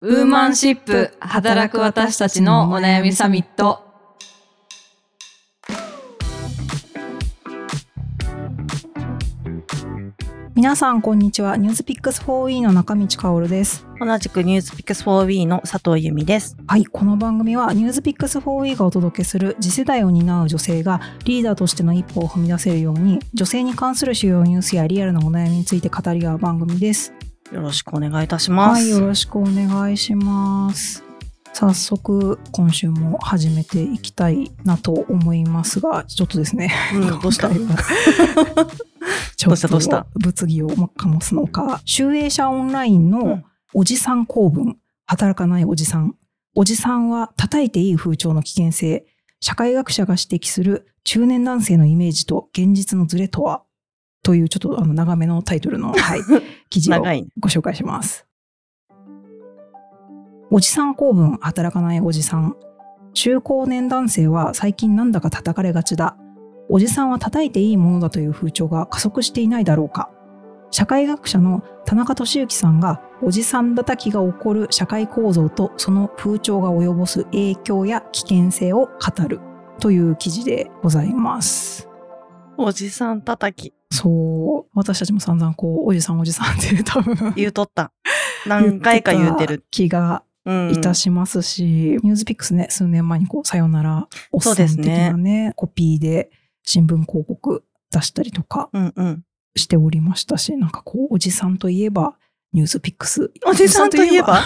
ウーマンシップ働く私たちのお悩みサミット。皆さんこんにちはニュースピックス 4E の中道香です同じくニュースピックス 4B の佐藤由美です。はいこの番組はニュースピックス 4E がお届けする次世代を担う女性がリーダーとしての一歩を踏み出せるように女性に関する主要ニュースやリアルなお悩みについて語り合う番組ですよろしくお願いいたします。はいよろしくお願いします。早速今週も始めていきたいなと思いますがちょっとですね。うん、どうした？ちょっどうした？どうした？と物議を醸すのか。集英社オンラインのうん。おじさん公文働かないおじさん。おじさんは叩いていい風潮の危険性。社会学者が指摘する中年男性のイメージと現実のズレとは？というちょっとあの長めのタイトルの、はい、記事を。ご紹介します。おじさん公文働かないおじさん。中高年男性は最近なんだか叩かれがちだ。おじさんは叩いていいものだという風潮が加速していないだろうか。社会学者の田中俊之さんがおじさん叩きが起こる社会構造とその風潮が及ぼす影響や危険性を語るという記事でございます。おじさん叩き。そう。私たちも散々こう、おじさんおじさんって 多分言うとった。何回か言うてる。気がうん。いたしますし、ニュースピックスね、数年前にこう、さよなら、おっさん的ねなね、コピーで新聞広告出したりとかうんうん。しておりましたし、なんかこう、おじさんといえば、ニュースピックス。おじさんといえば？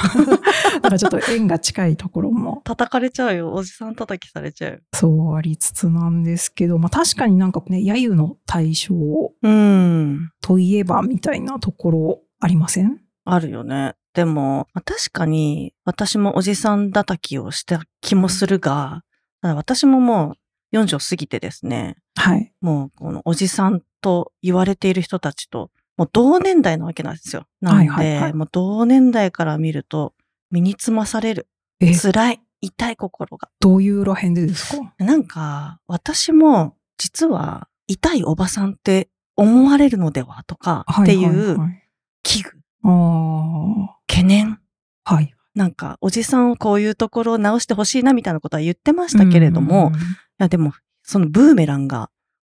なんかちょっと縁が近いところも、叩かれちゃうよ。おじさん叩きされちゃう。そうありつつなんですけど、まあ確かになんかね、揶揄の対象うん。といえばみたいなところありません？あるよね。でも、まあ確かに私もおじさん叩きをした気もするが、私ももう40を過ぎてですね、はい。もうこのおじさんと言われている人たちと、もう同年代なわけなんですよ。なんで、はいはいはいもう同年代から見ると、身につまされる。え、辛い。痛い心が。どういうら辺でですか？なんか、私も、実は、痛いおばさんって思われるのではとか、っていうはい危惧、あ懸念。あ、はい。なんか、おじさんをこういうところを直してほしいなみたいなことは言ってましたけれども、うんいやでも、そのブーメランが、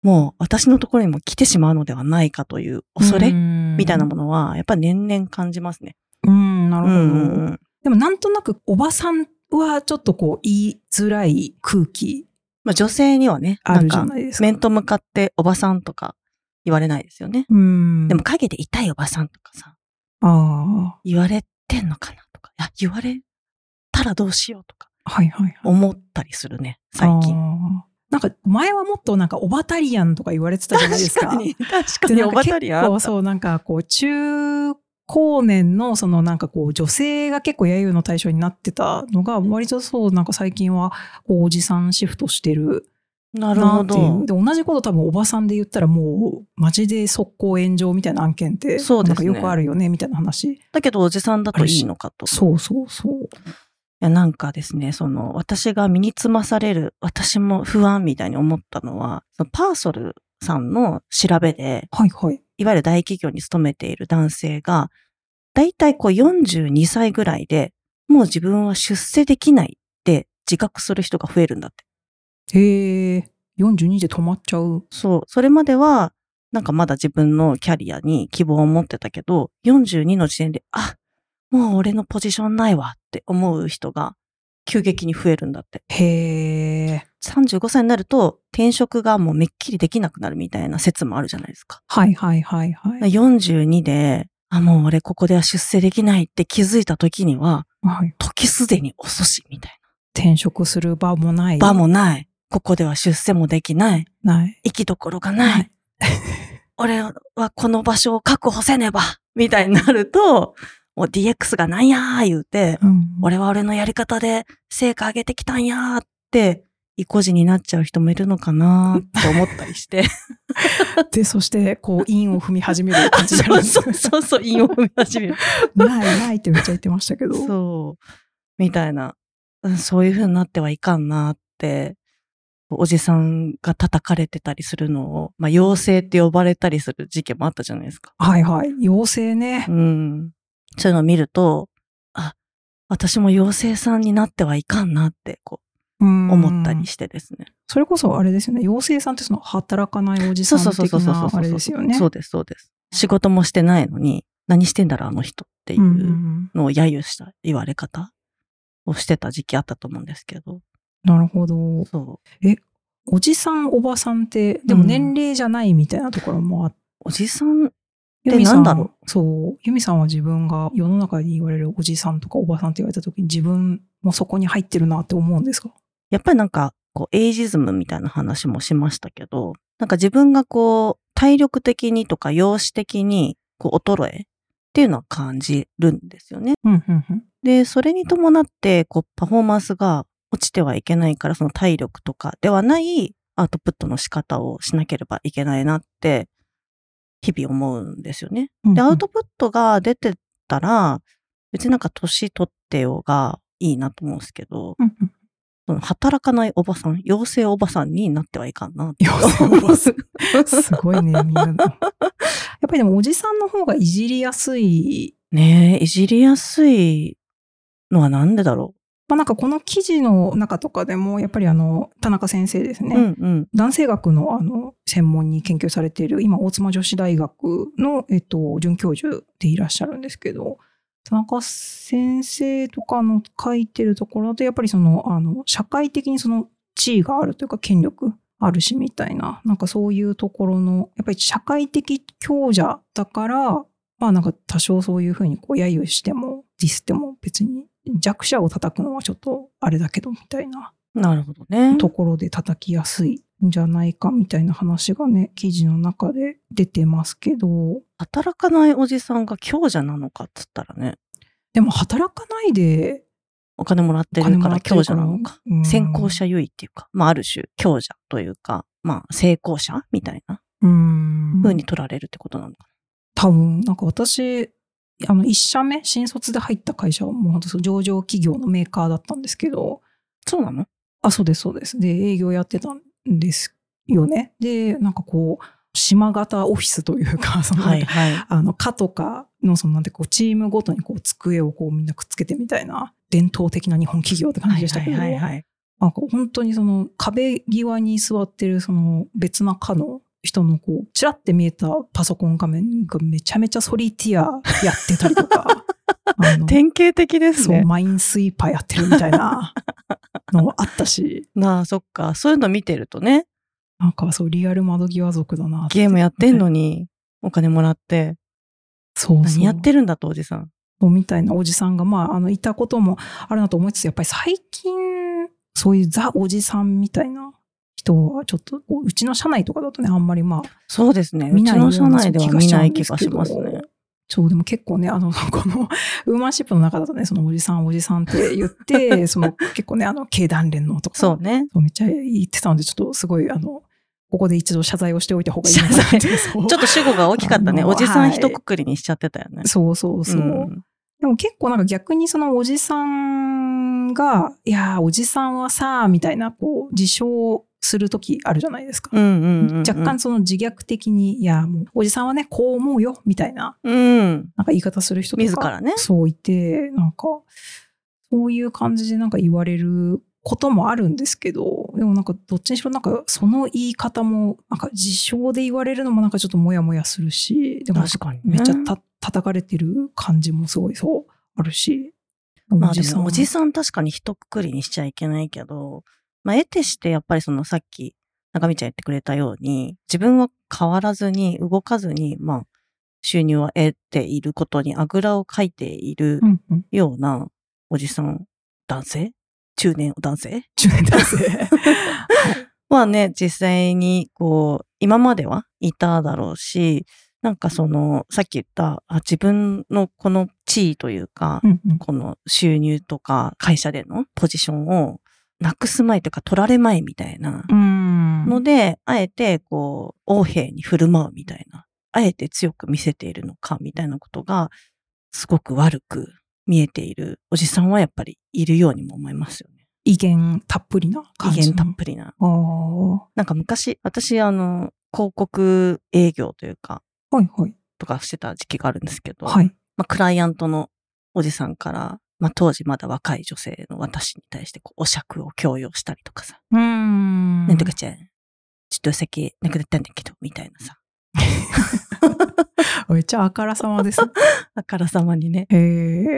もう私のところにも来てしまうのではないかという恐れみたいなものは、やっぱ年々感じますね。うん、なるほど。うんでもなんとなくおばさんはちょっとこう言いづらい空気まあ女性にはね、なんか。面と向かっておばさんとか言われないですよね。うん。でも、陰で痛いおばさんとかさ、あ言われてんのかなとか、いや、言われたらどうしようとかあ、はいはいはい。思ったりするね、最近。なんか前はもっとなんかオバタリアンとか言われてたじゃないですか。確かに、確かに、おでなんかばたりあった結構そうなんかこう中高年のそのなんかこう女性が結構揶揄の対象になってたのが割とそうなんか最近はこうおじさんシフトしてるなるほ。ど。で同じこと多分おばさんで言ったらもうマジで速攻炎上みたいな案件ってそうですねなんかよくあるよねみたいな話。だけど、おじさんだといいのかと。いそうそうそう。や、なんかですね、その、私が身につまされる、私も不安みたいに思ったのは、そのパーソルさんの調べで、はいはい。いわゆる大企業に勤めている男性が、だいたいこう42歳ぐらいで、もう自分は出世できないって自覚する人が増えるんだって。へえ、42で止まっちゃう。そう。それまでは、なんかまだ自分のキャリアに希望を持ってたけど、42の時点で、あ、もう俺のポジションないわって思う人が急激に増えるんだって。へえ。35歳になると転職がもうめっきりできなくなるみたいな説もあるじゃないですか。はいはいはいはい。42で、あ、もう俺ここでは出世できないって気づいた時には、はい、時すでに遅しみたい転職する場もない。な。場もない。ここでは出世もできない。ない。行きどころがない。俺はこの場所を確保せねばみたいになると、もう DX がなんやー言うて、うん、俺は俺のやり方で成果上げてきたんやーって、意固地になっちゃう人もいるのかなーって思ったりして。で、そして、こう、インを踏み始める感じになるんです そうそうそう、韻を踏み始める。ないないってめっちゃ言ってましたけど。そう。みたいな。うんそういう風になってはいかんなって、おじさんが叩かれてたりするのを、まあ、妖精って呼ばれたりする事件もあったじゃないですか。はいはい。妖精ねう。ん。そういうのを見ると、あ、私も妖精さんになってはいかんなって、こうんう、思ったりしてですね。それこそあれですよね。妖精さんってその働かないおじさん的なあれですよね。そうです、そうです。仕事もしてないのに、何してんだろう、あの人っていうんううんのを揶揄した言われ方をしてた時期あったと思うんですけど。なるほど。そう。おじさん、おばさんって、でも年齢じゃないみたいなところもあって、おじさん、ユミさなんだろう？そう。ユミさんは自分が世の中に言われるおじさんとかおばさんって言われた時に自分もそこに入ってるなって思うんですか？やっぱりなんか、こう、エイジズムみたいな話もしましたけど、なんか自分がこう、体力的にとか容姿的に、こう、衰えっていうのは感じるんですよね。うん、うん、うん。で、それに伴って、こう、パフォーマンスが落ちてはいけないから、その体力とかではないアウトプットの仕方をしなければいけないなって、日々思うんですよね。で、アウトプットが出てたら、別になんか年取ってようがいいなと思うんですけど、うんうんその働かないおばさん、妖精おばさんになってはいかんなって。妖精おばさん すごいね、みんな。やっぱりでもおじさんの方がいじりやすい。ねえ、いじりやすいのはなんでだろまあなんかこの記事の中とかでも、やっぱりあの、田中先生ですう。ね。うんうん。男性学のあの専門に研究されている今大妻女子大学の、えっと、准教授でいらっしゃるんですけど田中先生とかの書いてるところだとやっぱりそのあの社会的にその地位があるというか権力あるしみたいななんかそういうところのやっぱり社会的強者だからまあなんか多少そういうふうにこう揶揄してもディスっても別に弱者を叩くのはちょっとあれだけどみたいななるほどね。ところで叩きやすいんじゃないかみたいな話がね、記事の中で出てますけど、働かないおじさんが強者なのかっつったらね、でも働かないでお金もらってるから強者なのか。うん先行者優位っていうか、まあある種強者というか、まあ成功者みたいなうん。風に取られるってことなのか多分、なんか私、あの、一社目、新卒で入った会社はもう本当上場企業のメーカーだったんですけど、な。そうなの？あ、そうです、そうです。で、営業やってたんですよね。で、なんかこう、島型オフィスというか、その、はいはい。あの、課とかの、その、なんてこう、チームごとにこう、机をこう、みんなくっつけてみたいな、伝統的な日本企業って感じでしたけど、はいはいはいはい。なんか本当にその、壁際に座ってる、その、別な課の人のこう、チラって見えたパソコン画面がめちゃめちゃソリティアやってたりとか、典型的ですそう、ね。マインスイーパーやってるみたいなのあったし、なあ、そっか。そういうの見てるとね、なんかそう、リアル窓際族だなゲームやってんのにお金もらって、そうそう。何やってるんだと、おじさん。そうみたいなおじさんが、まあ、あの、いたこともあるなと思いつつ、やっぱり最近、そういうザ・おじさんみたいな人は、ちょっと、うちの社内とかだとね、あんまりまあ、そうですね。うちの社な内では見ない気がしますね。そう、でも結構ね、あの、この、ウーマンシップの中だとね、そのおじさん、おじさんって言って、その結構ね、あの、経団連のとか、そうね。そうめっちゃ言ってたので、ちょっとすごい、あの、ここで一度謝罪をしておいた方がいいなって。ちょっと主語が大きかったね。おじさんはい一括りにしちゃってたよね。そうそうそう。んでも結構なんか逆にそのおじさんが、いやー、おじさんはさ、みたいな、こう、自称するときあるじゃないですか。うんうんうんうん。若干その自虐的に、いや、もう、おじさんはね、こう思うよ、みたいな、うん。なんか言い方する人とか。自らねそういて、なんか、そういう感じでなんか言われることもあるんですけど、でもなんかどっちにしろなんかその言い方も、なんか自称で言われるのもなんかちょっとモヤモヤするし、でも確かにねめっちゃた叩かれてる感じもすごいそうあるし。まあでも、おじささん確かに一括りにしちゃいけないけど、まあ、得てしてやっぱりそのさっき中身ちゃん言ってくれたように、自分は変わらずに、動かずに、まあ、収入を得ていることにあぐらをかいている。ようなおじさん、男性？中年男性？中年男性。はね、実際に、こう、今まではいただろうし、なんかその、さっき言った、あ自分のこの地位というか、うんうんこの収入とか会社でのポジションをなくすまいというか取られまいみたいなうんので、あえてこう、横兵に振る舞うみたいな、あえて強く見せているのかみたいなことが、すごく悪く見えているおじさんはやっぱりいるようにも思いますよね。威厳たっぷりな感じの。威厳たっぷりな。なんか昔、私あの、広告営業というか、いはい。とかしてた時期があるんですけど、はい。まあ、クライアントのおじさんから、まあ当時まだ若い女性の私に対してこうお酌を強要したりとかさ、うーん。なんとかちゃん、ちょっとお酒なくなったんだけど、みたいなさ、めっちゃあからさまです。あからさまにね。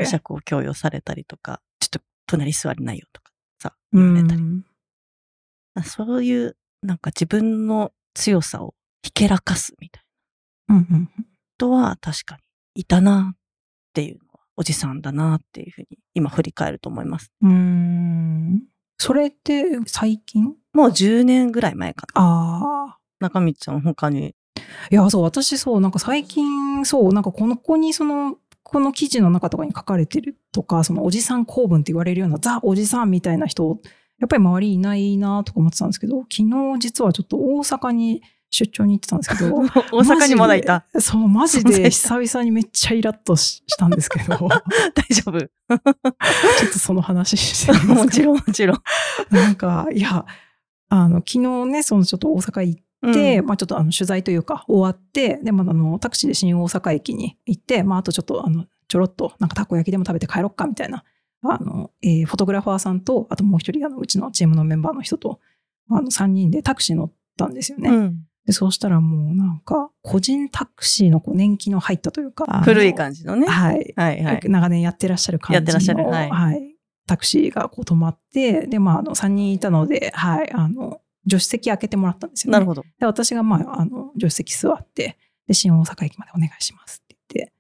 お酌を強要されたりとか、ちょっと隣座りないよとかさ、う言われたり。ん。そういう、なんか自分の強さをひけらかすみたいなうんうん。人は確かにいたなっていうおじさんだなっていうふうに今振り返ると思います。うーん。それって最近？もう10年ぐらい前かな。ああ。中道ちゃん他に。いや、そう、私そう、なんか最近、そう、なんかこの子にその、この記事の中とかに書かれてるとか、そのおじさん公文って言われるようなザ・おじさんみたいな人、やっぱり周りいないなとか思ってたんですけど、昨日実はちょっと大阪に出張に行ってたんですけど、大阪にまだいた？そう、マジで久々にめっちゃイラッとししたんですけど、ち ょ大丈夫？っとその話してみますかもちろんもちろん。なんか、いや、あの、昨日ね、そのちょっと大阪行って、うんまあちょっとあの取材というか終わって、で、まだあの、タクシーで新大阪駅に行って、まああとちょっとあの、ちょろっとなんかたこ焼きでも食べて帰ろっかみたいな、あの、えーフォトグラファーさんと、あともう一人あの、うちのチームのメンバーの人と、あの、3人でタクシー乗ったんですよね。うんで、そうしたらもうなんか、個人タクシーのこう年季の入ったというか、古いじ。感じのね。はい。はいはい。長年やってらっしゃる感じのやってらっしゃるはいタクシーがこう止まって、で、まあ、あの、3人いたので、はい、あの、助手席開けてもらったんですよね。なるほど。で、私が、まあ、あの、助手席座って、で、新大阪駅までお願いしますって言って、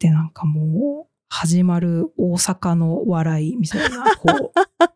で、なんかもう、始まる大阪の笑いみたいな、こう、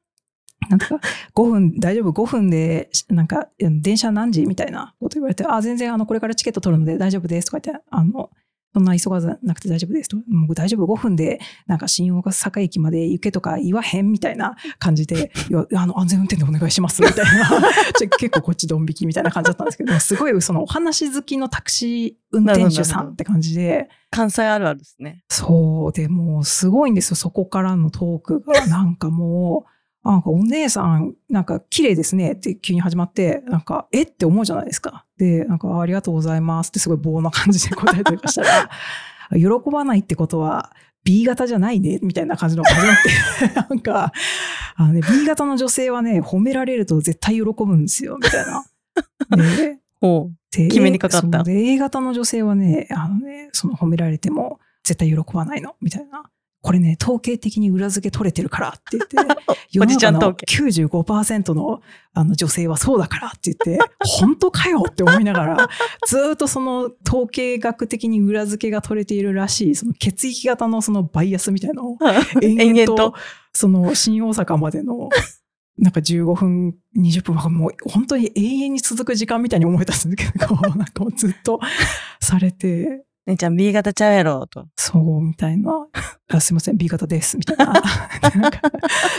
なんとか、5分、大丈夫 ?5 分で、なんか、電車何時？みたいなこと言われて、あ、全然、あの、これからチケット取るので大丈夫ですとか言って、あの、そんな急がずなくて大丈夫ですと。もう大丈夫 ?5 分で、なんか新大阪駅まで行けとか言わへんみたいな感じで、いや、あの、安全運転でお願いしますみたいな。結構こっちドン引きみたいな感じだったんですけど、すごいそのお話好きのタクシー運転手さんって感じで、関西あるあるですね。そう、でもうすごいんですよ、そこからのトークが。なんかもう、なんかお姉さん、なんか綺麗ですねって急に始まって、なんか、えって思うじゃないですか。で、なんか、ありがとうございますってすごい棒な感じで答えたりしたら、喜ばないってことは B 型じゃないね、みたいな感じのが始まって、なんか、あのね、B 型の女性はね、褒められると絶対喜ぶんですよ、みたいな。で ほで決めにかかった A 型の女性はね、あのね、その褒められても絶対喜ばないの、みたいな。これね、統計的に裏付け取れてるからって言って、おじちゃん世の中の95%のあの女性はそうだからって言って、本当かよって思いながら、ずーっとその統計学的に裏付けが取れているらしい、その血液型のそのバイアスみたいなのをう。延延々とその新大阪までの、なんか15分、20分はもう本当に永遠に続く時間みたいに思えたんですけど、なんかもうずっとされて、姉ちゃん B 型ちゃうやろ、と。そう、みたいな。あすいません、B 型です、みたいな。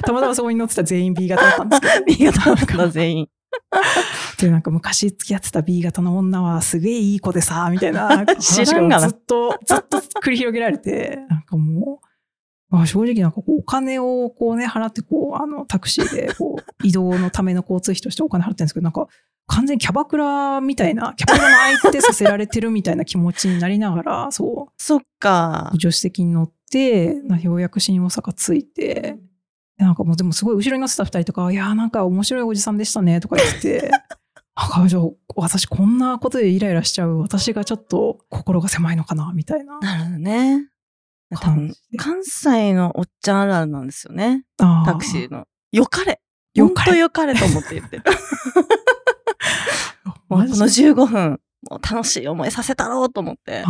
たまたまそこに乗ってた全員 B 型だったんですけど。B 型の全員。で、なんか昔付き合ってた B 型の女はすげえいい子でさ、みたいな知らんがずっと、ずっと繰り広げられて、なんかもう、あ正直なんかこうお金をこうね、払ってこう、あの、タクシーでこう、移動のための交通費としてお金払ってるんですけど、なんか完全にキャバクラみたいな、キャバクラの相手させられてるみたいな気持ちになりながら、そう、そっか。助手席に乗って、なようやく新大阪着いて、なんかもうでもすごい後ろに乗ってた二人とか、いやーなんか面白いおじさんでしたねとか言って、なんかじゃあ私こんなことでイライラしちゃう私がちょっと心が狭いのかなみたいななるほどね。多分。関西のおっちゃんあるあるなんですよね。あタクシーの。よかれ。よかれほんとよかれと思って言って る。この15分、もう楽しい思いさせたろうと思って、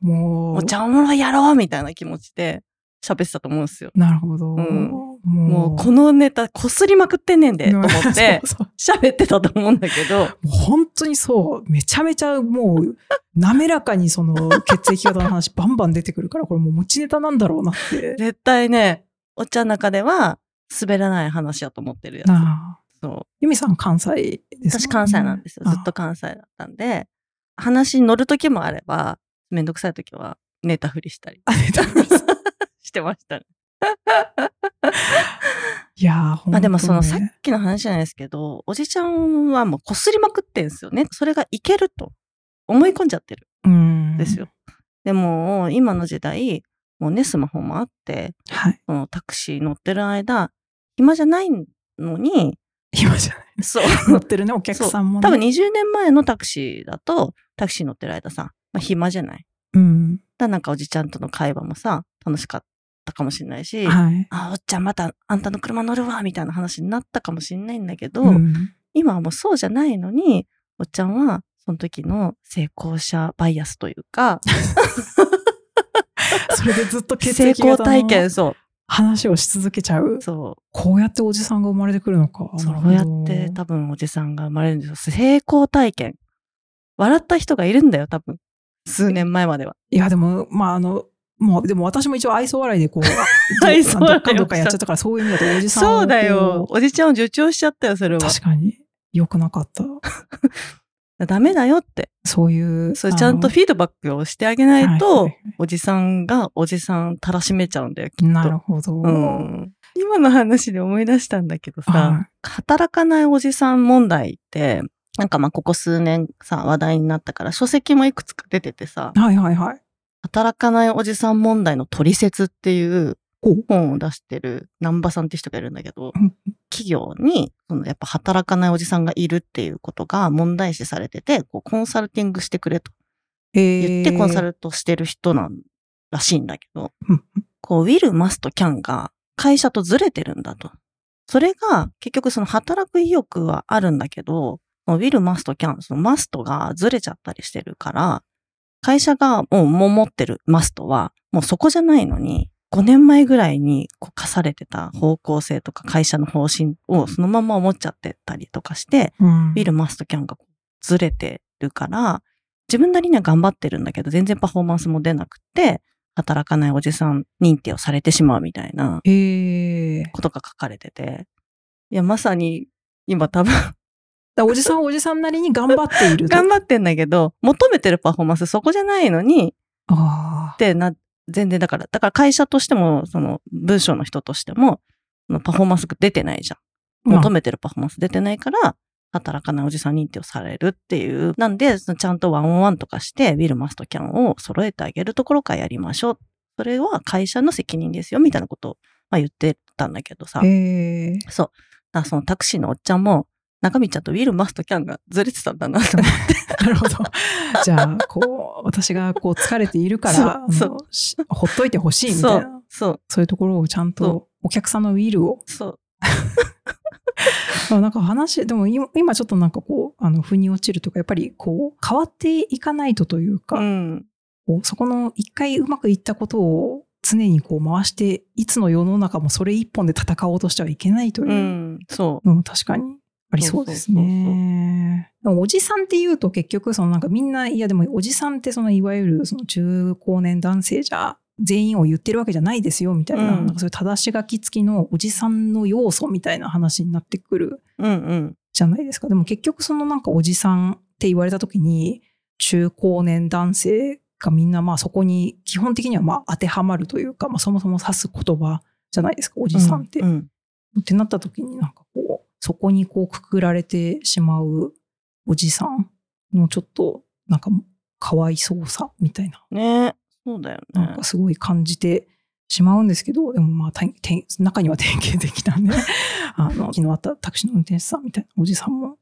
もう、お茶おもろいやろうみたいな気持ちで喋ってたと思うんですよ。なるほど。んもうこのネタこすりまくってんねんで、と思って喋ってたと思うんだけど、もう本当にそう、めちゃめちゃもう、滑らかにその血液型の話バンバン出てくるから、これもう持ちネタなんだろうなって。絶対ね、おっちゃんの中では滑らない話やと思ってるやつ。そう。由美さん関西です私関西なんですよ。ずっと関西だったんで、話に乗る時もあれば、めんどくさい時はネタ振りしたりあ。あネタ振りしてましたね。いやー、ねまあでもそのさっきの話じゃないですけど、おじちゃんはもうこすりまくってんですよね。それがいけると思い込んじゃってるうんんですよ。でも今の時代、もうね、スマホもあって、はい。そのタクシー乗ってる間、暇じゃないのに、今じゃない。そう。乗ってるね、お客さんもね。多分20年前のタクシーだと、タクシー乗ってる間さ、まあ、暇じゃない。うん。だなんかおじちゃんとの会話もさ、楽しかったかもしれないし、はい。あ、おっちゃんまたあんたの車乗るわ、みたいな話になったかもしれないんだけど、うん今はもうそうじゃないのに、おっちゃんはその時の成功者バイアスというか、それでずっと血成液型功体験、のそ話をし続けちゃう？う、。そこうやっておじさんが生まれてくるのか。う、そうやって多分おじさんが生まれるんですよ。成功体験。笑った人がいるんだよ、多分。数年前までは。いや、でも、まあ、あの、もう、でも私も一応愛想笑いでこう、愛想笑どっかどっかやっちゃったから、そういう意味だとおじさんそうだよ。おじちゃんを助長しちゃったよ、それは。確かに。良くなかった。ダメだよって。そういう。そう、ちゃんとあフィードバックをしてあげなはいいと、はいおじさんがおじさんたらしめちゃうんだよ、きっと。のなるほど。うん。今の話で思い出したんだけどさ、は働かないおじさん問題って、なんかまあここ数年さ、話題になったから書籍もいくつか出ててさ、いはいはいはい。働かないおじさん問題の取説っていう本を出してる南波さんって人がいるんだけどうん、企業にそのやっぱ働かないおじさんがいるっていうことが問題視されてて、こうコンサルティングしてくれと。言ってコンサルトしてる人なんらしいんだけどうん、こう、ウィル、マスト、キャンが会社とずれてるんだと。それが結局その働く意欲はあるんだけど、ウィル、マスト、キャン、そのマストがずれちゃったりしてるから、会社がもう持ってるマストはもうそこじゃないのに、5年前ぐらいにこう課されてた方向性とか会社の方針をそのまま思っちゃってたりとかして、うんウィル、マスト、キャンがずれてるから、自分なりには頑張ってるんだけど、全然パフォーマンスも出なくて、働かないおじさん認定をされてしまうみたいな。ことが書かれてて。いや、まさに、今多分、だおじさんはおじさんなりに頑張っていると。頑張ってんだけど、求めてるパフォーマンスそこじゃないのに、あってな、全然だから、だから会社としても、その、文章の人としても、パフォーマンスが出てないじゃん。あ。求めてるパフォーマンス出てないから、働かないおじさん認定をされるっていう。なんで、ちゃんとワンオンワンとかして、ウィル、マスト、キャンを揃えてあげるところからやりましょう。それは会社の責任ですよ、みたいなことを、まあ、言ってたんだけどさ。そう。そのタクシーのおっちゃんも、中身ちゃんとウィル、マスト、キャンがずれてたんだなと思って。なるほど。じゃあ、こう、私がこう疲れているから、そうほっといてほしいみたいな。そう、そういうところをちゃんそとお客さんのウィルを。そう。まあなんか話、でも今今ちょっとなんかこう、あの、腑に落ちるとか、やっぱりこう、変わっていかないとというか、うん。こうそこの一回うまくいったことを常にこう回して、いつの世の中もそれ一本で戦おうとしてはいけないといううんそのも確かにありそうですね。おじさんって言うと結局そのなんかみんな、いやでもおじさんってそのいわゆるその中高年男性じゃ全員を言ってるわけじゃないですよみたいな、うんなんかそういう正し書き付きのおじさんの要素みたいな話になってくるう。うんうん。じゃないですか。でも結局そのなんかおじさんって言われた時に中高年男性がみんなまあそこに基本的にはまあ当てはまるというか、まあそもそも指す言葉じゃないですか、おじさんって。うんうんってなった時になんかこう、そこにこうくくられてしまうおじさんのちょっとなんかかわいそうさみたいな、ねそうだよねなんか。すごい感じてしまうんですけど、でもまあ、中には典型的なね、あの、昨日あったタクシーの運転手さんみたいなおじさんも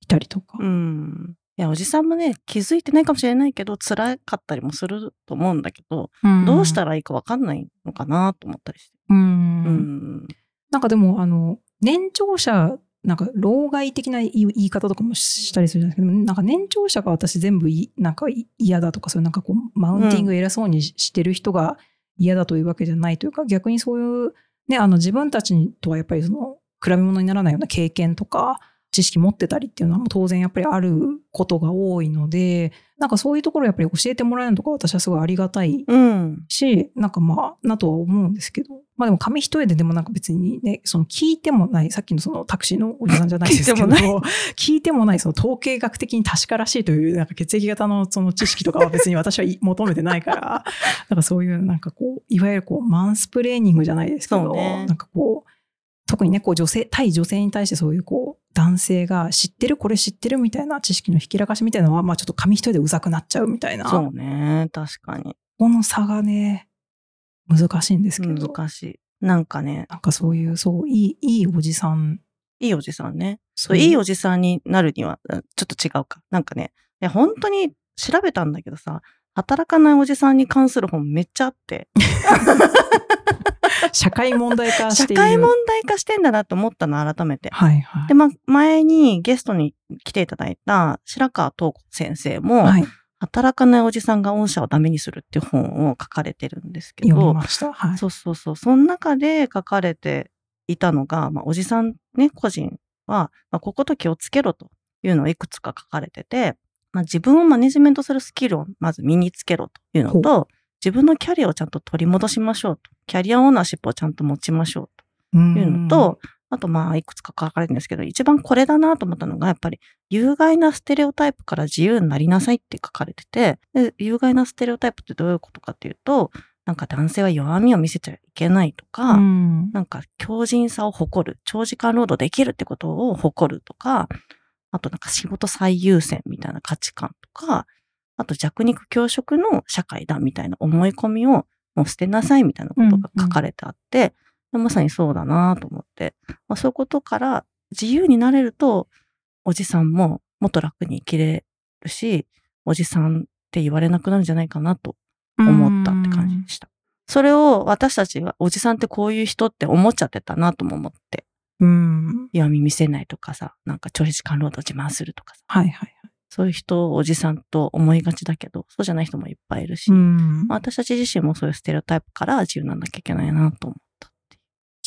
いたりとか。うん。いや、おじさんもね、気づいてないかもしれないけど、辛かったりもすると思うんだけど、どうしたららいいかわかんないのかなと思ったりして。うんうん。なんかでも、あの、年長者、なんか、老害的な言い方とかもしたりするじゃないですか。でもなんか年長者が私全部いなんかい嫌だとか、そういうなんかこう、マウンティング偉そうにししてる人が嫌だというわけじゃないというか、逆にそういう、ね、あの自分たちとはやっぱりその、比べ物にならないような経験とか、知識持ってたりっていうのはもう当然やっぱりあることが多いので、なんかそういうところやっぱり教えてもらえるのとか私はすごいありがたいうん。し、なんかまあ、なとは思うんですけど、まあでも紙一重ででもなんか別にね、その聞いてもない、さっきのそのタクシーのおじさんじゃないですけど、聞いても聞いてもないその統計学的に確からしいというなんか血液型のその知識とかは別に私はい求めてないから、なんかそういうなんかこう、いわゆるこう、マンスプレーニングじゃないですけど、ねなんかこう、特にね、こう女性、対女性に対してそういうこう、男性が知ってる、これ知ってるみたいな知識のひきらかしみたいなのは、まあちょっと紙一重でうざくなっちゃうみたいな。そうね。確かに。この差がね、難しいんですけど、難しい。なんかね、なんかそういう、そう、いい、いいおじさん。いいおじさんね。そそういいおじさんになるには、うんちょっと違うか。なんかね、いや本当に調べたんだけどさ、働かないおじさんに関する本めっちゃあって、社会問題化している。社会問題化してんだなと思ったの、改めて。はいはい。で、ま、前にゲストに来ていただいた白川東子先生も、はい、働かないおじさんが御社をダメにするっていう本を書かれてるんですけ読みど、ました？はい。そうそうそう。その中で書かれていたのが、まあ、おじさんね、個人は、まあ、ここと気をつけろというのをいくつか書かれてて、まあ、自分をマネジメントするスキルをまず身につけろというのと、自分のキャリアをちゃんと取り戻しましょうと。キャリアオーナーシップをちゃんと持ちましょうとうんいうのと、あとまあいくつか書かれてるんですけど、一番これだなと思ったのが、やっぱり有害なステレオタイプから自由になりなさいって書かれてて、で有害なステレオタイプってどういうことかっていうと、なんか男性は弱みを見せちゃいけないとか、うん。なんか強靭さを誇る、長時間労働できるってことを誇るとか、あとなんか仕事最優先みたいな価値観とか、あと弱肉強食の社会だみたいな思い込みをもう捨てなさいみたいなことが書かれてあって、でまさにそうだなと思って、まあ、そういうことから自由になれると、おじさんももっと楽に生きれるし、おじさんって言われなくなるんじゃないかなと思ったって感じでした。それを私たちがおじさんってこういう人って思っちゃってたなとも思って。うん。弱み見せないとかさ、なんか長時間労働自慢するとかさ、はいはい。そういう人をおじさんと思いがちだけど、そうじゃない人もいっぱいいるし、私たち自身もそういうステレオタイプから自由にならなきゃいけないなと思。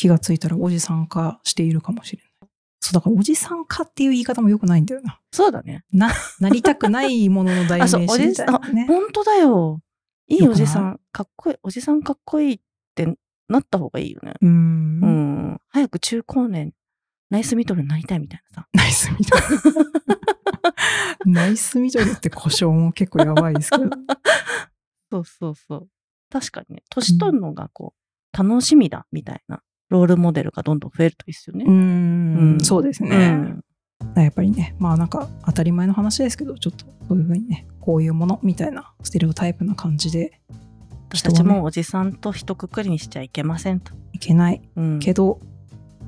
気がついたらおじさん化しているかもしれない。そう、だからおじさん化っていう言い方も良くないんだよな。そうだね。な、なりたくないものの代名詞おじさん、あみたいな、ね。本当だよ。いいおじさん、かっこいい、おじさんかっこいいってなった方がいいよね。う。うんん。早く中高年、ナイスミドルになりたいみたいなさ。ナイスミドル。ナイスミドルって故障も結構やばいですけど。そうそうそう。確かにね、年取るのがこう、楽しみだみたいなロールモデルがどんどん増えるといいですよね。ううんん、そうですうね。んやっぱりね、まあなんか当たり前の話ですけど、ちょっとそういうふうにね、こういうものみたいなステレオタイプな感じで私たちもおじさんと一括りにしちゃいけませんと。いけないうんけど、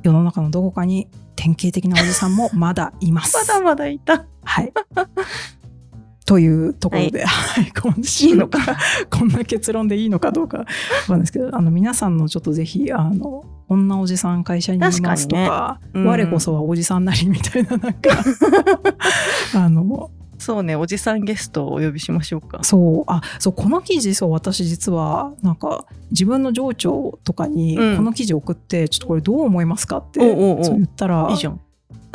世の中のどこかに典型的なおじさんもまだいます。まだまだいた。はい。というところで、はい、今週いいのか。こんな結論でいいのかどうかわかんないですけど、あの皆さんのちょっとぜひ、あの、こんなおじさん会社にいますと確かねうん我こそはおじさんなりみたいな、なんか、あの、そうね、おじさんゲストをお呼びしましょうか。そう、あ、そう、この記事、そう、私実は、なんか、自分の上長とかに、うんこの記事送って、ちょっとこれどう思いますかって、おうおうおうそう言ったら、いいじゃん。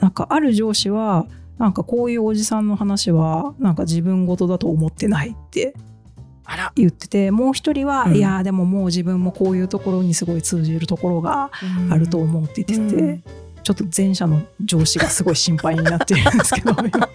なんかある上司はなんかこういうおじさんの話はなんか自分事だと思ってないって。言っててもう一人は、うん。いやでももう自分もこういうところにすごい通じるところがあると思うって言ってて、うん。ちょっと前者の上司がすごい心配になっているんですけど今。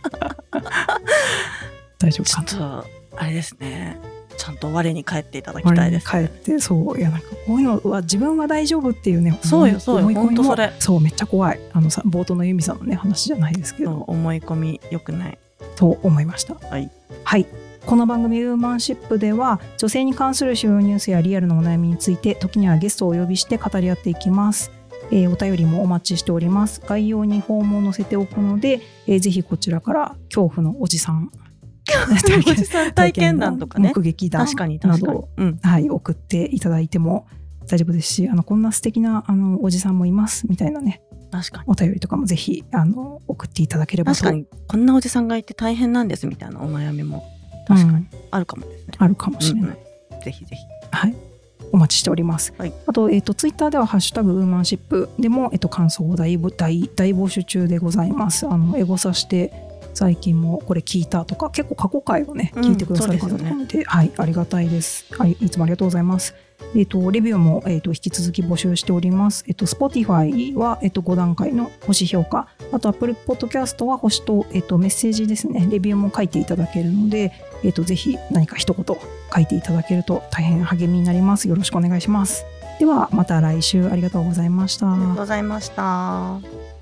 大丈夫ちょっかなと、あれですね。ちゃんと我に返っていただきたいです、帰ってそういやなんかこういうのは自分は大丈夫っていうねそうよそうよ思い込みもほんとそれそうめっちゃ怖いあのさ冒頭のユミさんのね話じゃないですけど思い込み良くない。と思いました。はい。はい。この番組「ウーマンシップ」では女性に関する主要ニュースやリアルなお悩みについて時にはゲストをお呼びして語り合っていきます。えーお便りもお待ちしております。概要にフォームを載せておくので、えーぜひこちらから恐怖のおじさん おじさん体験談とかね。目撃談確かになど。うん。はい、送っていただいても大丈夫ですしあのこんな素敵なあのおじさんもいますみたいなね確かに。お便りとかもぜひあの送っていただければと確かに、こんなおじさんがいて大変なんですみたいなお悩みも確かにうんあるかもですね。あるかもしれない。うんうんぜひぜひ。はい。お待ちしております。はいあと、えっ、と、ツイッターでは、ハッシュタグウーマンシップでも、えっ、と、感想を大募大大募集中でございます。あの、エゴさして、最近もこれ聞いたとか、結構過去回をね、うん聞いてくださる方なので、はい、ありがたいです。はい、いつもありがとうございます。えっ、と、レビューも、えっ、と、引き続き募集しております。えっ、と、Spotify は、えっ、と、5段階の星評価、あと、Apple Podcast は星と、えっ、と、メッセージですね、レビューも書いていただけるので、えっ、と、ぜひ何か一言書いていただけると大変励みになります。よろしくお願いします。では、また来週ありがとうございました。ありがとうございました。